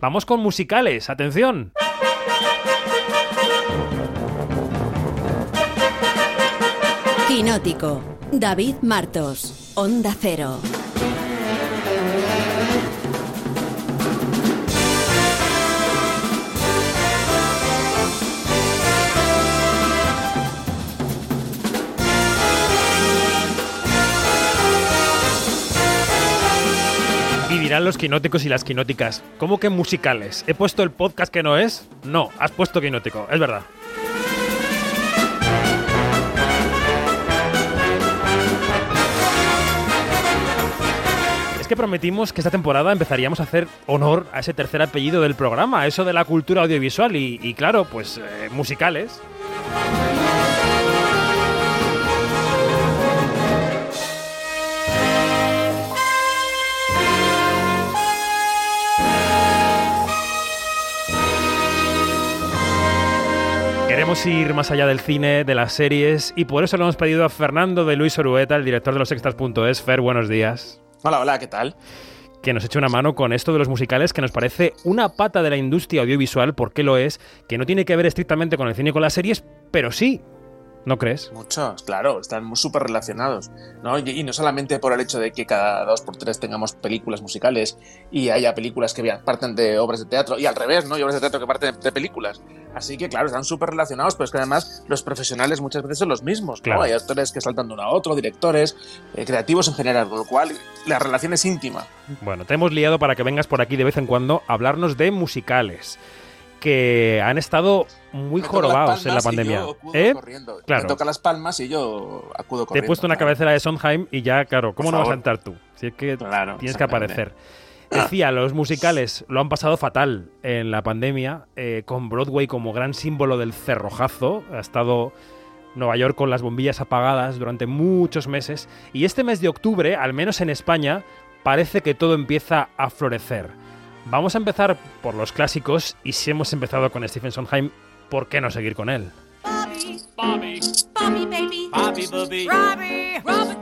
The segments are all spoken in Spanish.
Vamos con musicales, atención. Quinótico. David Martos. Onda Cero. Dirán los quinóticos y las quinóticas, ¿cómo que musicales? ¿He puesto el podcast que no es? No, has puesto quinótico, es verdad. Es que prometimos que esta temporada empezaríamos a hacer honor a ese tercer apellido del programa, eso de la cultura audiovisual y, claro, pues eh, musicales. Queremos ir más allá del cine, de las series, y por eso le hemos pedido a Fernando de Luis Orueta, el director de los extras.es. Fer, buenos días. Hola, hola, ¿qué tal? Que nos eche una mano con esto de los musicales, que nos parece una pata de la industria audiovisual, porque lo es, que no tiene que ver estrictamente con el cine y con las series, pero sí. ¿No crees? Muchos, claro, están súper relacionados. ¿no? Y, y no solamente por el hecho de que cada dos por tres tengamos películas musicales y haya películas que parten de obras de teatro, y al revés, ¿no? Y obras de teatro que parten de películas. Así que, claro, están súper relacionados, pero es que además los profesionales muchas veces son los mismos. ¿no? Claro. Hay actores que saltan de uno a otro, directores, eh, creativos en general, con lo cual la relación es íntima. Bueno, te hemos liado para que vengas por aquí de vez en cuando a hablarnos de musicales que han estado muy jorobados en la pandemia. ¿Eh? Claro. Me toca las palmas y yo acudo Te corriendo. he puesto una claro. cabecera de Sondheim y ya, claro, ¿cómo no vas a entrar tú? Si es que Claro, tienes que aparecer. Decía, los musicales lo han pasado fatal en la pandemia, eh, con Broadway como gran símbolo del cerrojazo. Ha estado Nueva York con las bombillas apagadas durante muchos meses. Y este mes de octubre, al menos en España, parece que todo empieza a florecer. Vamos a empezar por los clásicos y si hemos empezado con Stephen Sondheim, ¿por qué no seguir con él? Bobby, Bobby, Bobby, baby. Bobby, Bobby, Robbie, Robert.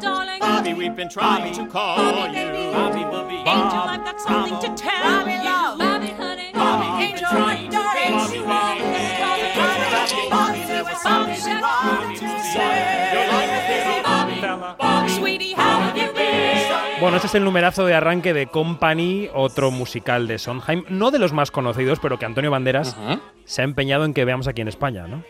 Bobby, we've been trying to call Bobby, you. baby. Bobby, Bobby, Angel, I've got something to tell Bobby, you. love. Bobby, honey. Bobby, Angel, Bobby, darling. Bobby, Bobby, Bobby, Bobby, Bobby, there was Bobby, something Bobby, to Bobby, say. Your life is busy, Bobby, fella. Bobby, Sweetie, how have you been? Bueno, este es el numerazo de arranque de Company, otro musical de Sondheim, no de los más conocidos, pero que Antonio Banderas se ha empeñado en que veamos aquí en España, ¿no?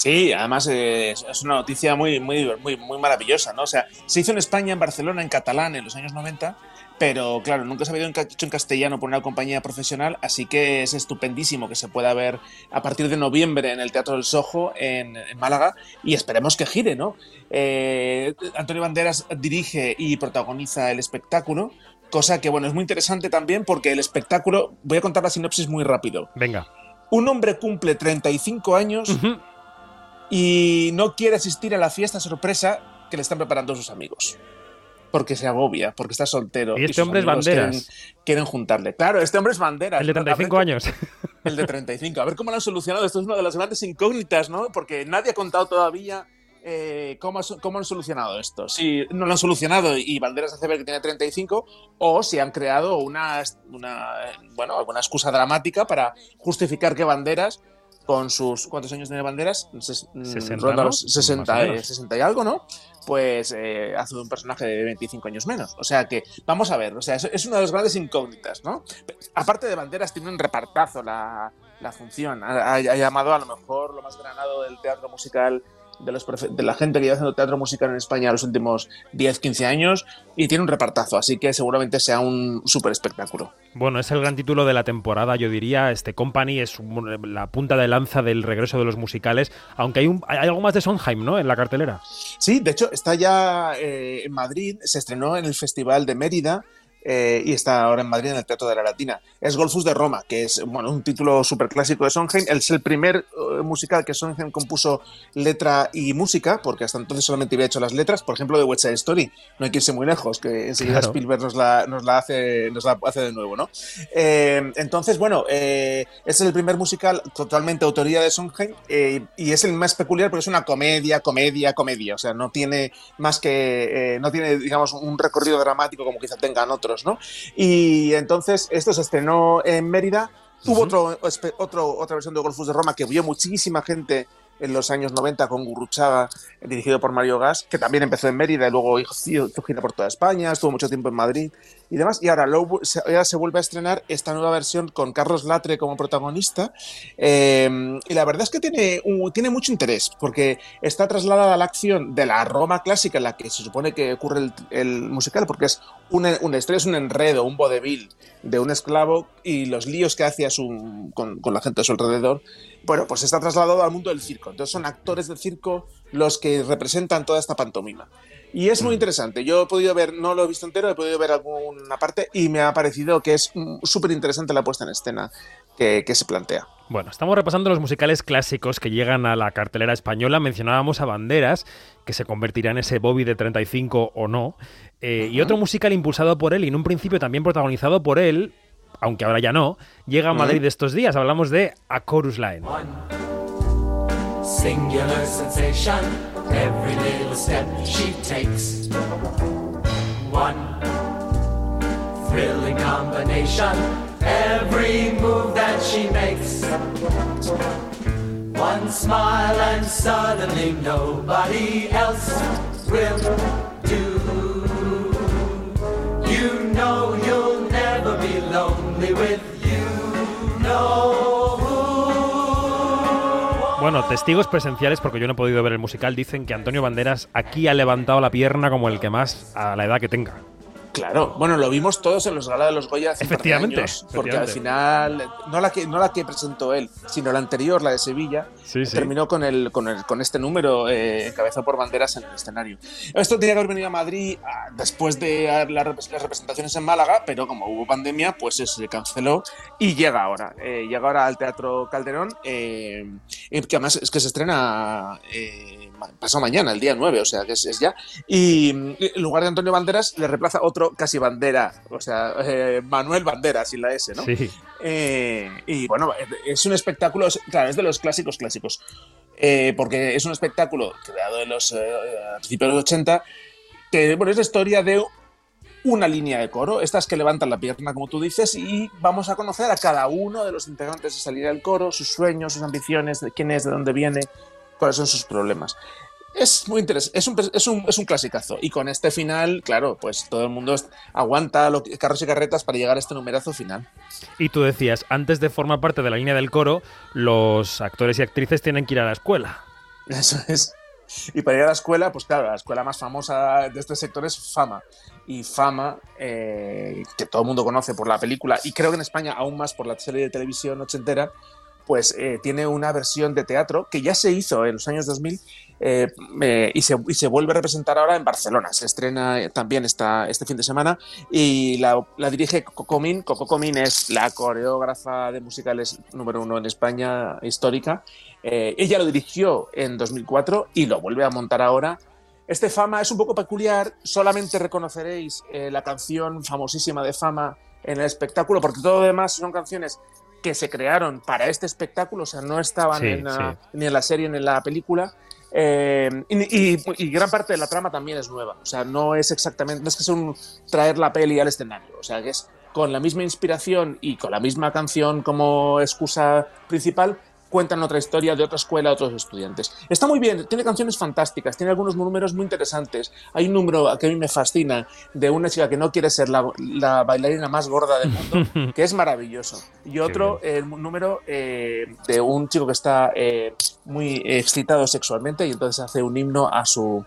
Sí, además eh, es- una noticia muy, muy, muy, muy maravillosa, ¿no? O sea, se hizo en España, en Barcelona, en catalán, en los años 90, pero claro, nunca se había hecho en castellano por una compañía profesional, así que es estupendísimo que se pueda ver a partir de noviembre en el Teatro del Sojo, en, en Málaga, y esperemos que gire, ¿no? Eh, Antonio Banderas dirige y protagoniza el espectáculo, cosa que, bueno, es muy interesante también porque el espectáculo, voy a contar la sinopsis muy rápido. Venga. Un hombre cumple 35 años Ujú. Y no quiere asistir a la fiesta sorpresa que le están preparando sus amigos. Porque se agobia, porque está soltero. Y este hombre es Banderas. Quieren, quieren juntarle. Claro, este hombre es Banderas. El de A ver 35 cómo- años. El de 35. A ver cómo lo han solucionado. Esto es una de las grandes incógnitas, ¿no? Porque nadie ha contado todavía eh, cómo han solucionado esto. Si no lo han solucionado y Banderas hace ver que tiene 35, o si han creado una, una eh, bueno, alguna excusa dramática para justificar que Banderas con sus ¿cuántos años tiene Banderas? Ses- mm, 60, ronda ¿no? los 60, Más o eh, menos. 60 y algo, ¿no? Pues eh, hace un personaje de 25 años menos. O sea que, vamos a ver, o sea, es, es una de las grandes incógnitas, ¿no? Aparte de Banderas, tiene un repartazo la, la función. Ha llamado a lo mejor lo más granado del teatro musical, de, los profe- de la gente que lleva haciendo teatro musical en España los últimos 10, 15 años, y tiene un repartazo, así que seguramente sea un súper espectáculo. Bueno, es el gran título de la temporada, yo diría. Este Company es la punta de lanza del regreso de los musicales, aunque hay, un, hay algo más de Sondheim, ¿no? En la cartelera. Sí, de hecho, está ya eh, en Madrid, se estrenó en el Festival de Mérida. Eh, y está ahora en Madrid en el Teatro de la Latina. Es Golfus de Roma, que es bueno, un título súper clásico de Sondheim. Es el primer eh, musical que Sondheim compuso letra y música, porque hasta entonces solamente había hecho las letras. Por ejemplo, de West Side Story. No hay que irse muy lejos, que enseguida Claro. Spielberg nos la, nos la hace, nos la hace de nuevo, ¿no? Eh, entonces, bueno, eh, es el primer musical totalmente autoría de Sondheim eh, y es el más peculiar porque es una comedia, comedia, comedia. O sea, no tiene más que. eh, no tiene, digamos, un recorrido dramático como quizá tengan otros ¿no? Y entonces esto se estrenó en Mérida. Hubo otro, otro, otra versión de Golfos de Roma que vio muchísima gente en los años 90 con Gurruchaga, dirigido por Mario Gas, que también empezó en Mérida y luego hizo gira por toda España, estuvo mucho tiempo en Madrid y demás. Y ahora, se, vuelve a estrenar esta nueva versión con Carlos Latre como protagonista. Eh, y la verdad es que tiene, tiene mucho interés, porque está trasladada a la acción de la Roma clásica en la que se supone que ocurre el, musical, porque es una, una historia, es un enredo, un vodevil de un esclavo y los líos que hace a su, con, con la gente a su alrededor. Bueno, pues está trasladado al mundo del circo. Entonces son actores del circo los que representan toda esta pantomima. Y es muy interesante. Yo he podido ver, no lo he visto entero, he podido ver alguna parte y me ha parecido que es mm, súper interesante la puesta en escena que, que se plantea. Bueno, estamos repasando los musicales clásicos que llegan a la cartelera española. Mencionábamos a Banderas, que se convertirá en ese Bobby de 35 o no. Eh, Y otro musical impulsado por él y en un principio también protagonizado por él, aunque ahora ya no, llega a Madrid estos días. Hablamos de A Chorus Line. Singular sensation, every little step she takes. One thrilling combination, every move that she makes. One smile and suddenly nobody else will do. You know you'll never be lonely with you. No. Bueno, testigos presenciales, porque yo no he podido ver el musical, dicen que Antonio Banderas aquí ha levantado la pierna como el que más a la edad que tenga. Claro, bueno, lo vimos todos en los Gala de los Goya hace Efectivamente, años, porque al final, no la, que, no la que presentó él, sino la anterior, la de Sevilla, Sí, sí. terminó con, el, con, el, con este número eh, encabezado por banderas en el escenario. Esto tenía que haber venido a Madrid ah, después de la las representaciones en Málaga, pero como hubo pandemia, pues se canceló y llega ahora. Eh, llega ahora al Teatro Calderón, eh, que además es que se estrena eh, pasado mañana, el día 9, o sea que es, es ya. Y en lugar de Antonio Banderas le reemplaza otro casi bandera, o sea, eh, Manuel Banderas sin la S, ¿no? Sí. Eh, y bueno, es un espectáculo, es- claro, es de los clásicos clásicos, Eh, porque es un espectáculo creado en los a principios de los 80, que bueno, es la historia de una línea de coro, estas que levantan la pierna, como tú dices, y vamos a conocer a cada uno de los integrantes de línea del coro, sus sueños, sus ambiciones, de quién es, de dónde viene, cuáles son sus problemas. Es muy interesante, es un, es, un, es un clasicazo. Y con este final, claro, pues todo el mundo aguanta lo que- carros y carretas para llegar a este numerazo final. Y tú decías, antes de formar parte de la línea del coro, los actores y actrices tienen que ir a la escuela. Eso es. Y para ir a la escuela, pues claro, la escuela más famosa de este sector es Fama. Y Fama, eh, que todo el mundo conoce por la película, y creo que en España aún más por la serie de televisión ochentera, pues eh, tiene una versión de teatro que ya se hizo en los años 2000 eh, eh, y, se, y se vuelve a representar ahora en Barcelona. Se estrena eh, también esta, este fin de semana y la, la dirige Coco Comín. Coco Comín es la coreógrafa de musicales número uno en España histórica. Eh, ella lo dirigió en 2004 y lo vuelve a montar ahora. Este Fama es un poco peculiar, solamente reconoceréis eh, la canción famosísima de Fama en el espectáculo, porque todo lo demás son canciones que se crearon para este espectáculo, o sea, no estaban Sí, en la- sí. ni en la serie ni en la película. Eh, y, y- y gran parte de la trama también es nueva, o sea, no es exactamente, no es que sea un traer la peli al escenario, o sea, que es con la misma inspiración y con la misma canción como excusa principal, cuentan otra historia de otra escuela, otros estudiantes. Está muy bien, tiene canciones fantásticas, tiene algunos números muy interesantes. Hay un número que a mí me fascina de una chica que no quiere ser la, la bailarina más gorda del mundo, que es maravilloso. Y otro el número eh, de un chico que está eh, muy excitado sexualmente y entonces hace un himno a su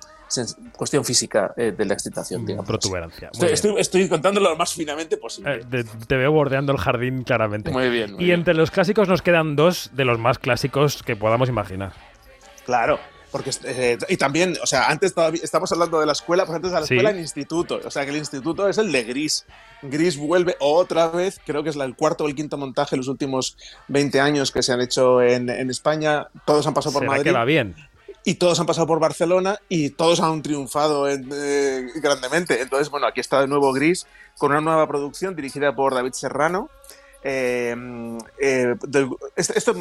cuestión física eh, de la excitación, digamos. Protuberancia. Estoy, estoy, estoy contándolo lo más finamente posible. Eh, te, te veo bordeando el jardín claramente. Muy bien, muy y bien. entre los clásicos nos quedan dos de los más clásicos que podamos imaginar. Claro, porque eh, y también, o sea, antes todavía estamos hablando de la escuela, pues antes de la Sí. escuela el instituto, o sea, que el instituto es el de Gris. Gris vuelve otra vez, creo que es la- el cuarto o el quinto montaje en los últimos 20 años que se han hecho en, en España. Todos han pasado por ¿Será Madrid que va bien? Y todos han pasado por Barcelona y todos han triunfado en- eh, grandemente. Entonces, bueno, aquí está de nuevo Gris con una nueva producción dirigida por David Serrano. eh, eh, del- este- esto,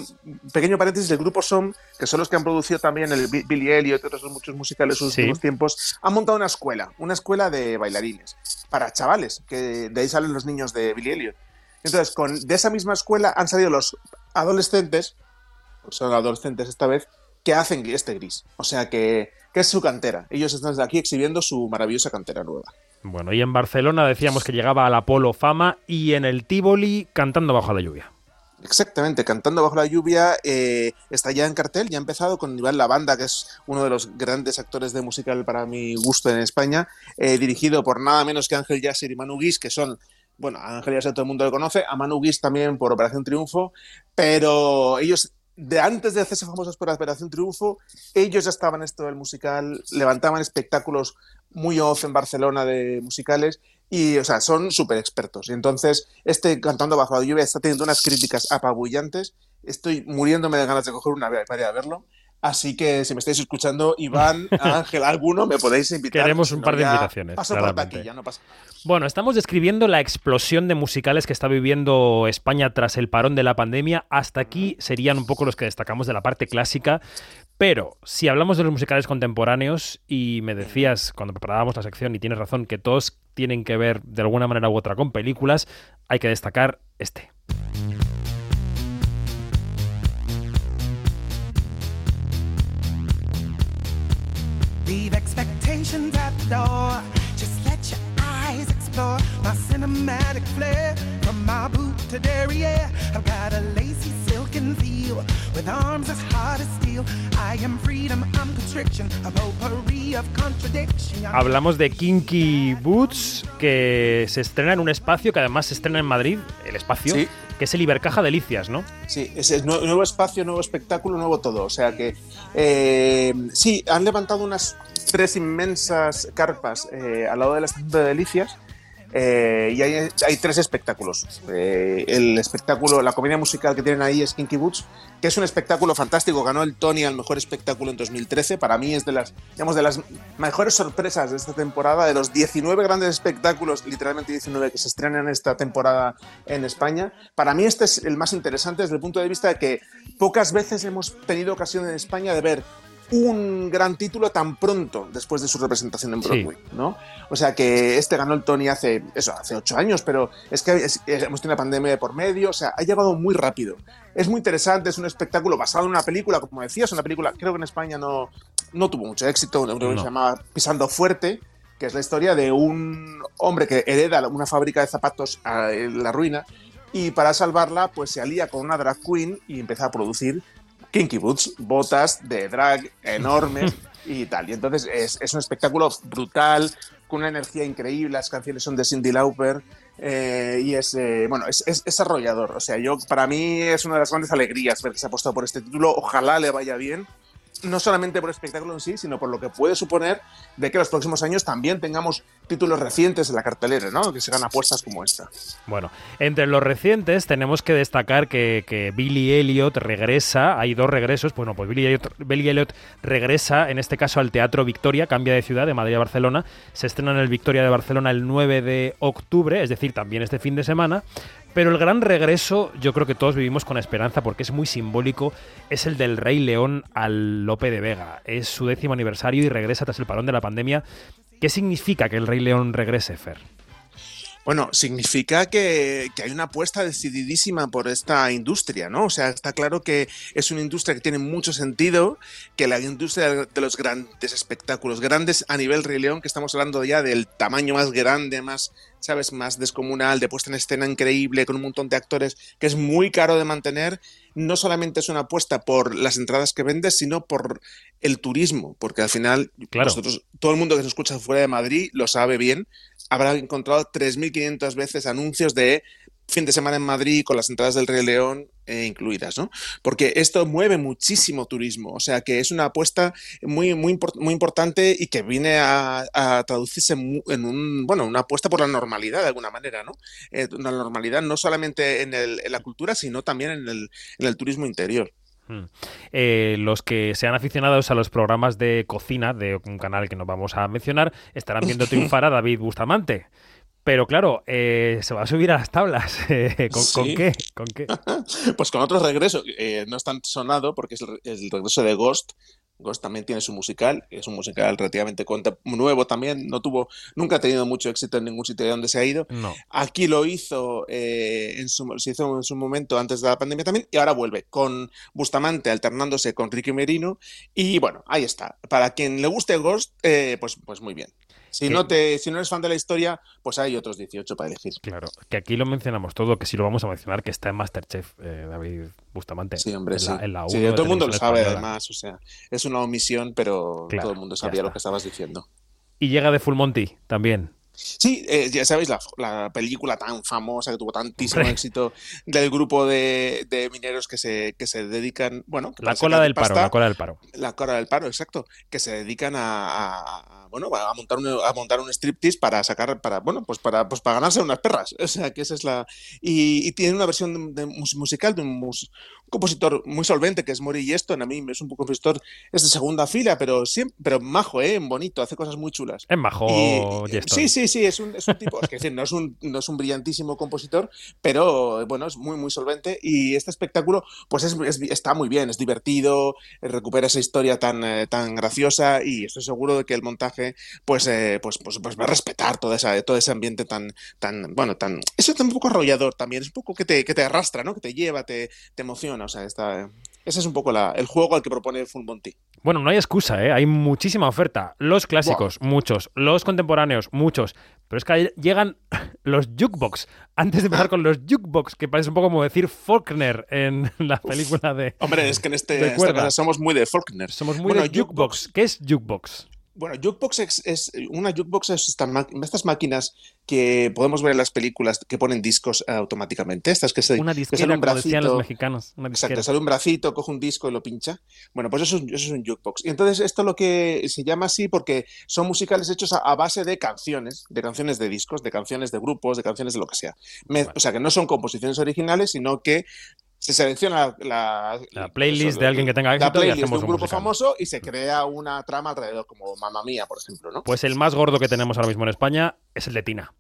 pequeño paréntesis, del grupo SOM, que son los que han producido también el Bi- Billy Elliot y otros muchos musicales en los Sí. últimos tiempos, han montado una escuela, una escuela de bailarines para chavales, que de ahí salen los niños de Billy Elliot. Entonces, con, de esa misma escuela han salido los adolescentes, son adolescentes esta vez, que hacen este gris. O sea que, que es su cantera. Ellos están aquí exhibiendo su maravillosa cantera nueva. Bueno, y en Barcelona decíamos que llegaba al Apolo Fama y en el Tivoli cantando bajo la lluvia. Exactamente, Cantando bajo la lluvia eh, está ya en cartel, ya ha empezado con Iván Lavanda, que es uno de los grandes actores de musical para mi gusto en España, eh, dirigido por nada menos que Ángel Yasser y Manu Guis, que son, bueno, a Ángel Yasser todo el mundo lo conoce, a Manu Guis también por Operación Triunfo, pero ellos, de antes de hacerse famosos por Operación Triunfo, ellos ya estaban en esto del musical, levantaban espectáculos muy off en Barcelona de musicales y, o sea, son súper expertos. Y entonces, este Cantando bajo la lluvia está teniendo unas críticas apabullantes. Estoy muriéndome de ganas de coger una vez para ir a verlo. Así que si me estáis escuchando, Iván, Ángel, alguno, me podéis invitar. Queremos un par de invitaciones, Paso por ya no pasa. Bueno, estamos describiendo la explosión de musicales que está viviendo España tras el parón de la pandemia. Hasta aquí serían un poco los que destacamos de la parte clásica. Pero si hablamos de los musicales contemporáneos, y me decías cuando preparábamos la sección, y tienes razón, que todos tienen que ver de alguna manera u otra con películas, hay que destacar este. Leave expectations at the door. Just let your eyes explore my cinematic flair. From my boot to derriere, I've got a lacy silken feel with arms as hard as steel. I am freedom, I'm constriction, a potpourri of contradiction. Hablamos de Kinky Boots, que se estrena en un espacio que además se estrena en Madrid, el espacio, Sí. Que es el Ibercaja Delicias, ¿no? Sí, es nue- nuevo espacio, nuevo espectáculo, nuevo todo. O sea que eh, sí, han levantado unas tres inmensas carpas eh, al lado de la estación de Delicias. Eh, y hay, hay tres espectáculos. Eh, el espectáculo, la comedia musical que tienen ahí es Kinky Boots, que es un espectáculo fantástico. Ganó el Tony al mejor espectáculo en 2013. Para mí es de las, digamos, de las mejores sorpresas de esta temporada. De los 19 grandes espectáculos, literalmente 19 que se estrenan esta temporada en España. Para mí este es el más interesante desde el punto de vista de que pocas veces hemos tenido ocasión en España de ver un gran título tan pronto después de su representación en Sí. Broadway, ¿no? O sea que este ganó el Tony hace eso, hace ocho años, pero es que es- es- hemos tenido una pandemia de por medio, o sea, ha llegado muy rápido. Es muy interesante, es un espectáculo basado en una película, como decías, una película, creo que en España no, no tuvo mucho éxito, una película que No. se llamaba Pisando Fuerte, que es la historia de un hombre que hereda una fábrica de zapatos a- en la ruina y para salvarla pues se alía con una drag queen y empieza a producir kinky boots, botas de drag enormes y tal. Y entonces es, es un espectáculo brutal, con una energía increíble, las canciones son de Cindy Lauper eh, y es, eh, bueno, es, es, es arrollador. O sea, yo para mí es una de las grandes alegrías ver que se ha apostado por este título. Ojalá le vaya bien no solamente por el espectáculo en sí, sino por lo que puede suponer de que los próximos años también tengamos títulos recientes en la cartelera, ¿no? Que se hagan apuestas como esta. Bueno, entre los recientes tenemos que destacar que, que Billy Elliot regresa, hay dos regresos, bueno, pues Billy Elliot, Billy Elliot regresa, en este caso al Teatro Victoria, cambia de ciudad, de Madrid a Barcelona, se estrena en el Victoria de Barcelona el 9 de octubre, es decir, también este fin de semana, pero el gran regreso yo creo que todos vivimos con esperanza porque es muy simbólico, es el del Rey León al Lope de Vega, es su décimo aniversario y regresa tras el parón de la pandemia. ¿Qué significa que el Rey León regrese, Fer? Bueno, significa que, que, hay una apuesta decididísima por esta industria, ¿no? O sea, está claro que es una industria que tiene mucho sentido, que la industria de los grandes espectáculos, grandes a nivel Rey León, que estamos hablando ya del tamaño más grande, más, ¿sabes?, más descomunal, de puesta en escena increíble, con un montón de actores, que es muy caro de mantener, no solamente es una apuesta por las entradas que vendes, sino por el turismo, porque al final claro. nosotros, todo el mundo que se escucha fuera de Madrid lo sabe bien, habrá encontrado 3.500 veces anuncios de fin de semana en Madrid con las entradas del Rey León eh, incluidas, ¿no? Porque esto mueve muchísimo turismo, o sea que es una apuesta muy, muy, muy importante y que viene a, traducirse en un, bueno, una apuesta por la normalidad de alguna manera, ¿no? Eh, una normalidad no solamente en, el, en, la cultura, sino también en el, en el turismo interior. Eh, los que sean aficionados a los programas de cocina de un canal que no vamos a mencionar estarán viendo triunfar a David Bustamante. Pero claro, eh, se va a subir a las tablas. Eh, ¿Con, qué? ¿Con qué? Pues con otro regreso, no es tan sonado porque es el, el regreso de Ghost. Ghost también tiene su musical, es un musical relativamente nuevo también, no tuvo, nunca ha tenido mucho éxito en ningún sitio de donde se ha ido. No. Aquí lo hizo, eh, en su, se hizo en su momento antes de la pandemia también, y ahora vuelve con Bustamante alternándose con Ricky Merino. Y bueno, ahí está. Para quien le guste Ghost, eh, pues, pues muy bien. Si Que- no, te, si no eres fan de la historia, pues hay otros 18 para elegir. Claro, que aquí lo mencionamos todo, que sí lo vamos a mencionar, que está en Masterchef, eh, David Bustamante. Sí, hombre, en sí. la, en la Sí, de todo el mundo lo sabe, Española. además. O sea, es una omisión, pero Claro, todo el mundo sabía lo que estabas diciendo. Y llega de Full Monty también. Sí, eh, ya sabéis, la, la película tan famosa que tuvo tantísimo Hombre. éxito del grupo de, de mineros que se, que se dedican, bueno, que La cola del paro, pasta, la cola del paro. La cola del paro, exacto. Que se dedican a, a- a, bueno, a montar un, a montar un striptease para sacar, para, bueno, pues para, pues para ganarse unas perras. O sea, que esa es la. Y, y tiene una versión de, de mus- musical de un, mus- un compositor muy solvente que es Mori Yeston. A mí es un compositor, es de segunda fila, pero siempre, pero majo, eh, bonito, hace cosas muy chulas. Es majo, Y- Yeston. sí, sí, sí, es un, es un tipo, es que decir, no es un, no es un brillantísimo compositor, pero bueno, es muy, muy solvente y este espectáculo pues es, es- está muy bien, es divertido, recupera esa historia tan, eh, tan graciosa y estoy seguro de que el montaje pues, eh, pues, pues, pues va a respetar toda esa, todo ese ambiente tan, tan, bueno, tan, eso es un poco arrollador también, es un poco que te, que te arrastra, ¿no? Que te lleva, te, te emociona, o sea, está, ese es un poco la- el juego al que propone Full Monty. Bueno, no hay excusa, ¿eh? Hay muchísima oferta. Los clásicos, muchos. Los contemporáneos, muchos. Pero es que llegan los jukebox. Antes de empezar con los jukebox, que parece un poco como decir Faulkner en la película de... Hombre, es que en, este, esta somos muy de Faulkner. Somos muy Bueno, de jukebox. ¿Qué es jukebox? Bueno, jukebox es, es- una jukebox es esta estas máquinas que podemos ver en las películas que ponen discos automáticamente. Estas que se Una que sale disquera, un como decían los mexicanos. Una disquera. Exacto, sale un bracito, coge un disco y lo pincha. Bueno, pues eso, es un- eso es un jukebox. Y entonces esto lo que se llama así porque son musicales hechos a, a base de canciones, de canciones de discos, de canciones de grupos, de canciones de lo que sea. Me- O sea, que no son composiciones originales, sino que se selecciona la, La playlist de alguien que tenga la éxito y playlist de hacemos un un grupo musical. famoso y se crea una trama alrededor, como Mamma Mía, por ejemplo, ¿no? Pues el más gordo que tenemos ahora mismo en España es el de Tina.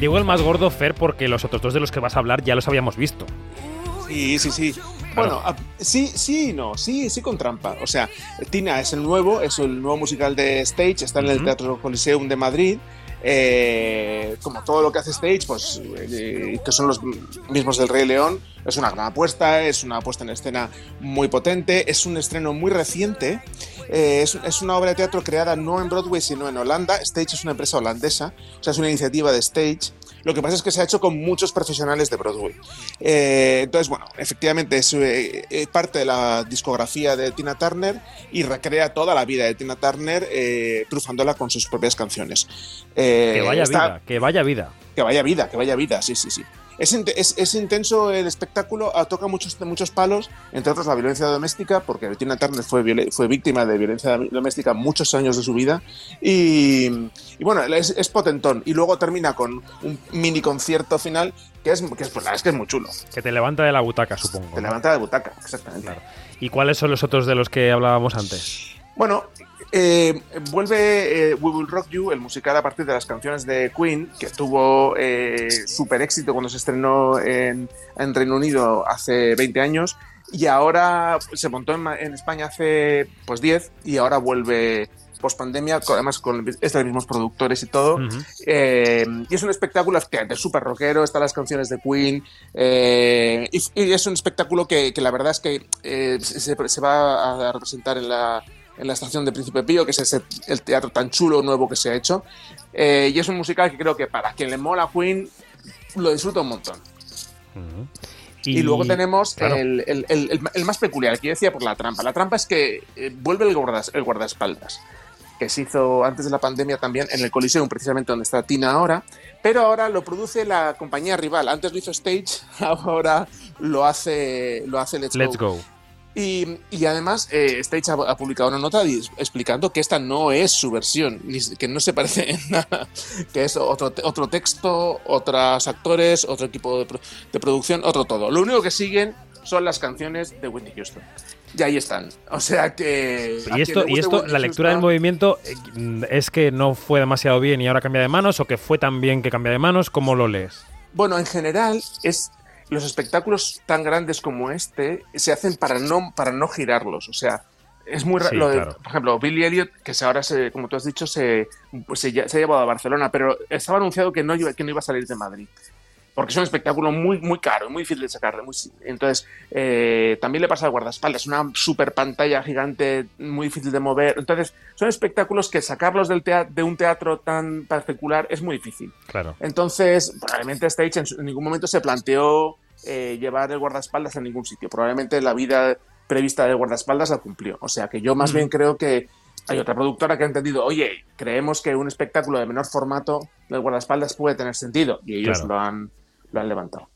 Digo el más gordo, Fer, porque los otros dos de los que vas a hablar ya los habíamos visto. Sí, sí, sí. Bueno, a- sí, sí, y no, sí, sí con trampa. O sea, Tina es el nuevo, es el nuevo musical de Stage, está en el Ujú. Teatro Coliseum de Madrid. Eh, como todo lo que hace Stage, pues eh, que son los mismos del Rey León, es una gran apuesta, es una puesta en escena muy potente, es un estreno muy reciente, eh, es, es una obra de teatro creada no en Broadway sino en Holanda. Stage es una empresa holandesa, o sea, es una iniciativa de Stage. Lo que pasa es que se ha hecho con muchos profesionales de Broadway. Eh, entonces, bueno, efectivamente es eh, parte de la discografía de Tina Turner y recrea toda la vida de Tina Turner trufándola con sus propias canciones. Que vaya está- vida, que vaya vida. que vaya vida, que vaya vida, sí, sí, sí. Es, int- es, es intenso el espectáculo, ah, toca muchos, muchos palos, entre otros la violencia doméstica, porque Tina Turner fue, fue víctima de violencia doméstica muchos años de su vida. Y, y bueno, es, es potentón. Y luego termina con un mini concierto final que es, que es, pues, es que es muy chulo. Que te levanta de la butaca, supongo. Te ¿no? levanta de butaca, exactamente. Claro. ¿Y cuáles son los otros de los que hablábamos antes? Bueno, eh, vuelve eh, We Will Rock You, el musical a partir de las canciones de Queen, que tuvo eh, súper éxito cuando se estrenó en, en Reino Unido hace 20 años y ahora se montó en, España hace pues 10 y ahora vuelve post pandemia, además con estos mismos productores y todo. Eh, y es un espectáculo efectivamente súper rockero, están las canciones de Queen, eh, y, y es un espectáculo que, que la verdad es que eh, se, se va a representar en la, en la estación de Príncipe Pío, que es ese- el teatro tan chulo nuevo que se ha hecho. Eh, y es un musical que creo que para quien le mola Queen, lo disfruta un montón. Y, luego tenemos claro. el, el- el- más peculiar, que yo decía por la trampa. La trampa es que eh, vuelve el, guardas- el guardaespaldas, que se hizo antes de la pandemia también en el Coliseum, precisamente donde está Tina ahora, pero ahora lo produce la compañía rival. Antes lo hizo Stage, ahora lo hace, lo hace Let's, Let's go. Y, y además, eh, Stage ha, ha publicado una nota explicando que esta no es su versión, que no se parece en nada, que es otro, te- otro texto, otros actores, otro equipo de, pro- de producción, otro todo. Lo único que siguen son las canciones de Whitney Houston. Y ahí están. O sea que. Y esto, y esto Whitney la lectura del Houston- movimiento, eh, es que no fue demasiado bien y ahora cambia de manos, o que fue tan bien que cambia de manos, ¿cómo lo lees? Bueno, en general, es los espectáculos tan grandes como este se hacen para no, para no girarlos. O sea, es muy Sí, raro. claro. Por ejemplo, Billy Elliot, que se- ahora, se, como tú has dicho, se, pues se, ha llevado a Barcelona, pero estaba anunciado que no, que no iba a salir de Madrid. Porque es un espectáculo muy, muy caro, muy difícil de sacarle. muy- entonces, eh, también le pasa al guardaespaldas, una super pantalla gigante, muy difícil de mover. Entonces, son espectáculos que sacarlos del de un teatro tan particular es muy difícil. Claro. Entonces, probablemente Stage en, en ningún momento se planteó eh, llevar el guardaespaldas a ningún sitio. Probablemente la vida prevista del guardaespaldas la cumplió. O sea que yo más bien creo que hay otra productora que ha entendido, oye, creemos que un espectáculo de menor formato del guardaespaldas puede tener sentido. Y ellos Claro. lo, han, lo han levantado.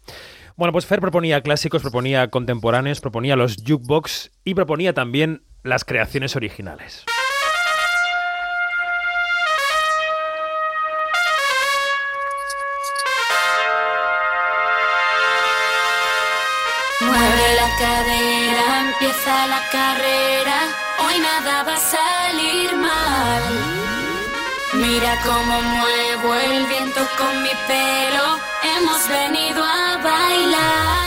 Bueno, pues Fer proponía clásicos, proponía contemporáneos, proponía los jukebox y proponía también las creaciones originales. Mueve la cadera, empieza la carrera. Hoy nada va a salir mal. Mira cómo muevo el viento con mi pelo. Hemos venido a bailar.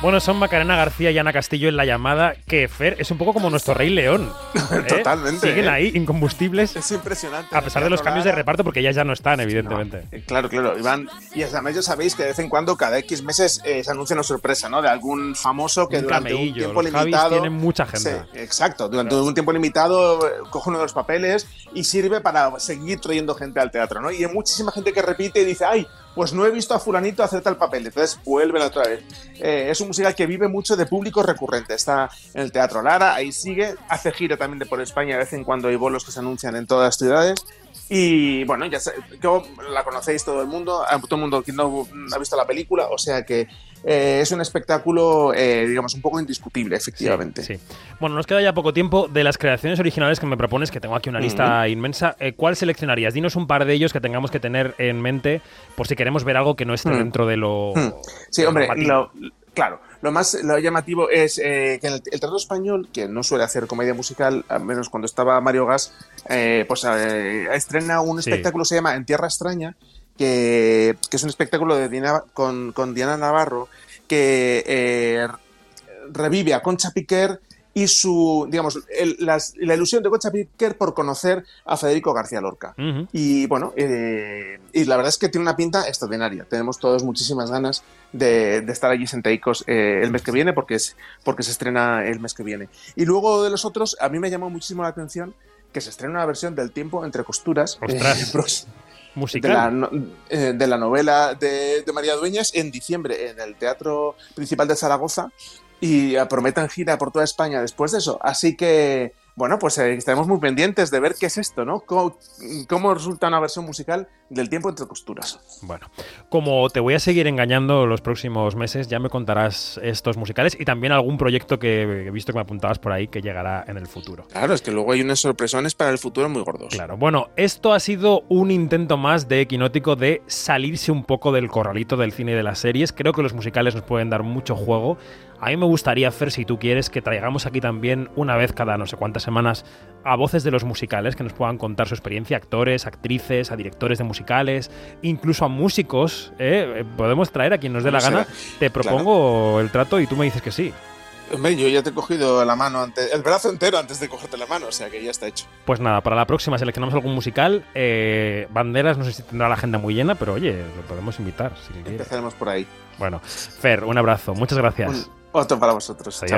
Bueno, son Macarena García y Ana Castillo en la llamada, que Fer es un poco como nuestro Rey León. ¿eh? Totalmente, Siguen ahí, incombustibles, Es impresionante. a pesar de los cambios de reparto, porque ellas ya no están, evidentemente. Eh, Claro, claro, Iván. Y además ya sabéis que de vez en cuando, cada X meses, eh, se anuncia una sorpresa, ¿no? De algún famoso que Un durante un tiempo los limitado. tienen mucha agenda. Sí, exacto. Durante un tiempo limitado coge uno de los papeles y sirve para seguir trayendo gente al teatro, ¿no? Y hay muchísima gente que repite y dice, ay, pues no he visto a fulanito hacer tal papel. Entonces vuelven otra vez. Eh, es un musical que vive mucho de público recurrente. Está en el Teatro Lara, ahí sigue. Hace gira también de por España. De vez en cuando hay bolos que se anuncian en todas las ciudades. Y bueno, ya sé, yo la conocéis todo el mundo, a todo el mundo que no ha visto la película, o sea que eh, es un espectáculo, eh, digamos, un poco indiscutible, efectivamente. Sí. Bueno, nos queda ya poco tiempo. De las creaciones originales que me propones, que tengo aquí una lista inmensa, eh, ¿cuál seleccionarías? Dinos un par de ellos que tengamos que tener en mente por si queremos ver algo que no esté Mm. dentro de lo. Hmm. Sí, de hombre, lo- claro, lo más lo llamativo es eh, que en el, el teatro español, que no suele hacer comedia musical, al menos cuando estaba Mario Gas, eh, pues eh, estrena un Sí. espectáculo que se llama En Tierra Extraña, que, que es un espectáculo de Diana- con, con Diana Navarro, que eh, revive a Concha Piquer y su, digamos, el- las- la ilusión de Concha Piquer por conocer a Federico García Lorca. Y bueno, eh, y la verdad es que tiene una pinta extraordinaria. Tenemos todos muchísimas ganas de, de estar allí sentaicos eh, el mes que viene, porque, es, porque se estrena el mes que viene. Y luego de los otros, a mí me llamó muchísimo la atención que se estrena una versión del tiempo entre costuras eh, Musical. eh, de la novela de, María Dueñas en diciembre en el Teatro Principal de Zaragoza y eh, prometen gira por toda España después de eso. Así que, bueno, pues eh, estaremos muy pendientes de ver qué es esto, ¿no? Cómo, cómo resulta una versión musical del tiempo entre costuras. Bueno, como te voy a seguir engañando los próximos meses, ya me contarás estos musicales y también algún proyecto que he visto que me apuntabas por ahí que llegará en el futuro. Claro, es que luego hay unas sorpresones para el futuro muy gordos. Claro, bueno, esto ha sido un intento más de Equinótico de salirse un poco del corralito del cine y de las series. Creo que los musicales nos pueden dar mucho juego. A mí me gustaría, Fer, si tú quieres, que traigamos aquí también una vez cada no sé cuántas semanas a voces de los musicales que nos puedan contar su experiencia, actores, actrices, a directores de musicales, incluso a músicos. ¿eh? Podemos traer a quien nos dé la Será- gana. Te propongo el trato y tú me dices que sí. Hombre, yo ya te he cogido la mano, antes, el brazo entero antes de cogerte la mano, o sea que ya está hecho. Pues nada, para la próxima seleccionamos algún musical. Eh, Banderas, no sé si tendrá la agenda muy llena, pero oye, lo podemos invitar si quieres. Empezaremos por ahí. Bueno, Fer, un abrazo. Muchas gracias. Un- otro para vosotros. Chao.